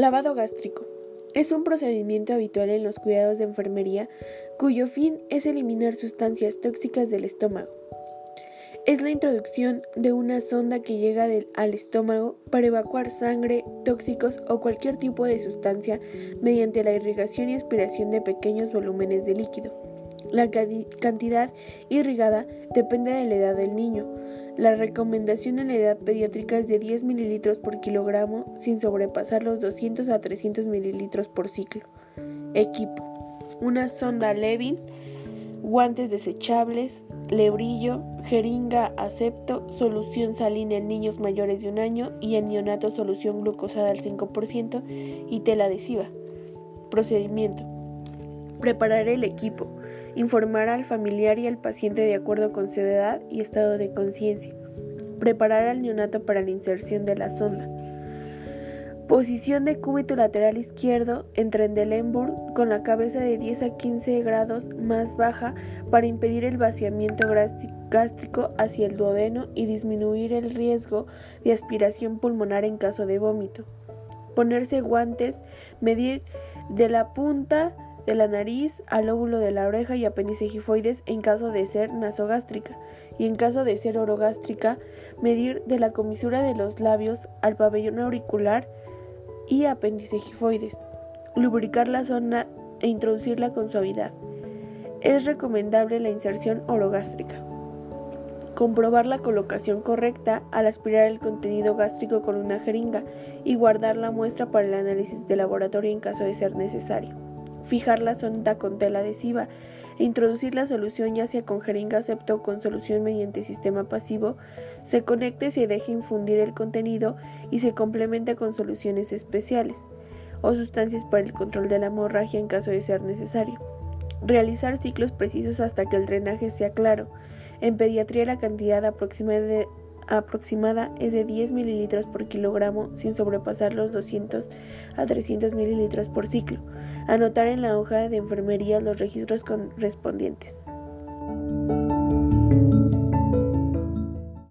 Lavado gástrico. Es un procedimiento habitual en los cuidados de enfermería cuyo fin es eliminar sustancias tóxicas del estómago. Es la introducción de una sonda que llega al estómago para evacuar sangre, tóxicos o cualquier tipo de sustancia mediante la irrigación y aspiración de pequeños volúmenes de líquido. La cantidad irrigada depende de la edad del niño. La recomendación en la edad pediátrica es de 10 mililitros por kilogramo sin sobrepasar los 200 a 300 mililitros por ciclo. Equipo. Una sonda Levin, guantes desechables, lebrillo, jeringa acepto, solución salina en niños mayores de un año y en neonato solución glucosada al 5% y tela adhesiva. Procedimiento. Preparar el equipo. Informar al familiar y al paciente de acuerdo con su edad y estado de conciencia. Preparar al neonato para la inserción de la sonda. Posición de cúbito lateral izquierdo en Trendelenburg con la cabeza de 10 a 15 grados más baja para impedir el vaciamiento gástrico hacia el duodeno y disminuir el riesgo de aspiración pulmonar en caso de vómito. Ponerse guantes, medir de la punta de la nariz al óvulo de la oreja y apéndice gifoides en caso de ser nasogástrica y en caso de ser orogástrica, medir de la comisura de los labios al pabellón auricular y apéndice gifoides, lubricar la zona e introducirla con suavidad. Es recomendable la inserción orogástrica. Comprobar la colocación correcta al aspirar el contenido gástrico con una jeringa y guardar la muestra para el análisis de laboratorio en caso de ser necesario fijar la sonda con tela adhesiva e introducir la solución ya sea con jeringa septo o con solución mediante sistema pasivo, se conecte y se deje infundir el contenido y se complemente con soluciones especiales o sustancias para el control de la hemorragia en caso de ser necesario. Realizar ciclos precisos hasta que el drenaje sea claro. En pediatría la cantidad aproximada de aproximada es de 10 mililitros por kilogramo sin sobrepasar los 200 a 300 mililitros por ciclo. Anotar en la hoja de enfermería los registros correspondientes.